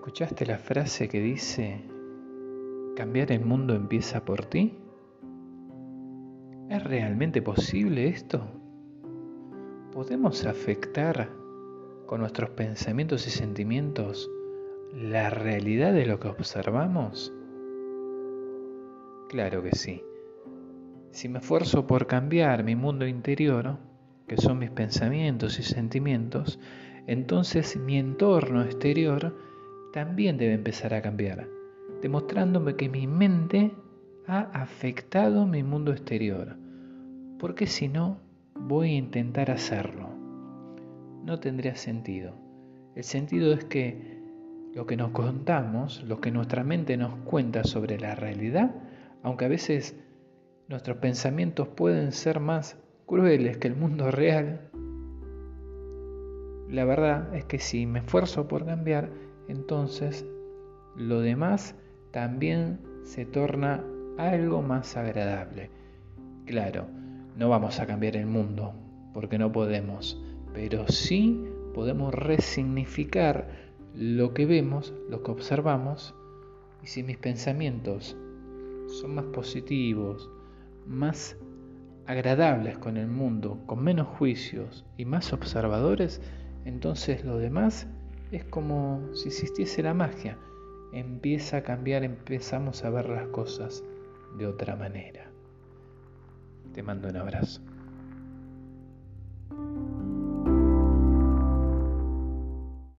¿Escuchaste la frase que dice, cambiar el mundo empieza por ti? ¿Es realmente posible esto? ¿Podemos afectar con nuestros pensamientos y sentimientos la realidad de lo que observamos? Claro que sí. Si me esfuerzo por cambiar mi mundo interior, que son mis pensamientos y sentimientos, entonces mi entorno exterior también debe empezar a cambiar, demostrándome que mi mente ha afectado mi mundo exterior, porque si no, voy a intentar hacerlo. No tendría sentido. El sentido es que lo que nos contamos, lo que nuestra mente nos cuenta sobre la realidad, aunque a veces nuestros pensamientos pueden ser más crueles que el mundo real, la verdad es que si me esfuerzo por cambiar, entonces lo demás también se torna algo más agradable. Claro, no vamos a cambiar el mundo, porque no podemos, pero sí podemos resignificar lo que vemos, lo que observamos, y si mis pensamientos son más positivos, más agradables con el mundo, con menos juicios y más observadores, entonces lo demás es como si existiese la magia. Empieza a cambiar, empezamos a ver las cosas de otra manera. Te mando un abrazo.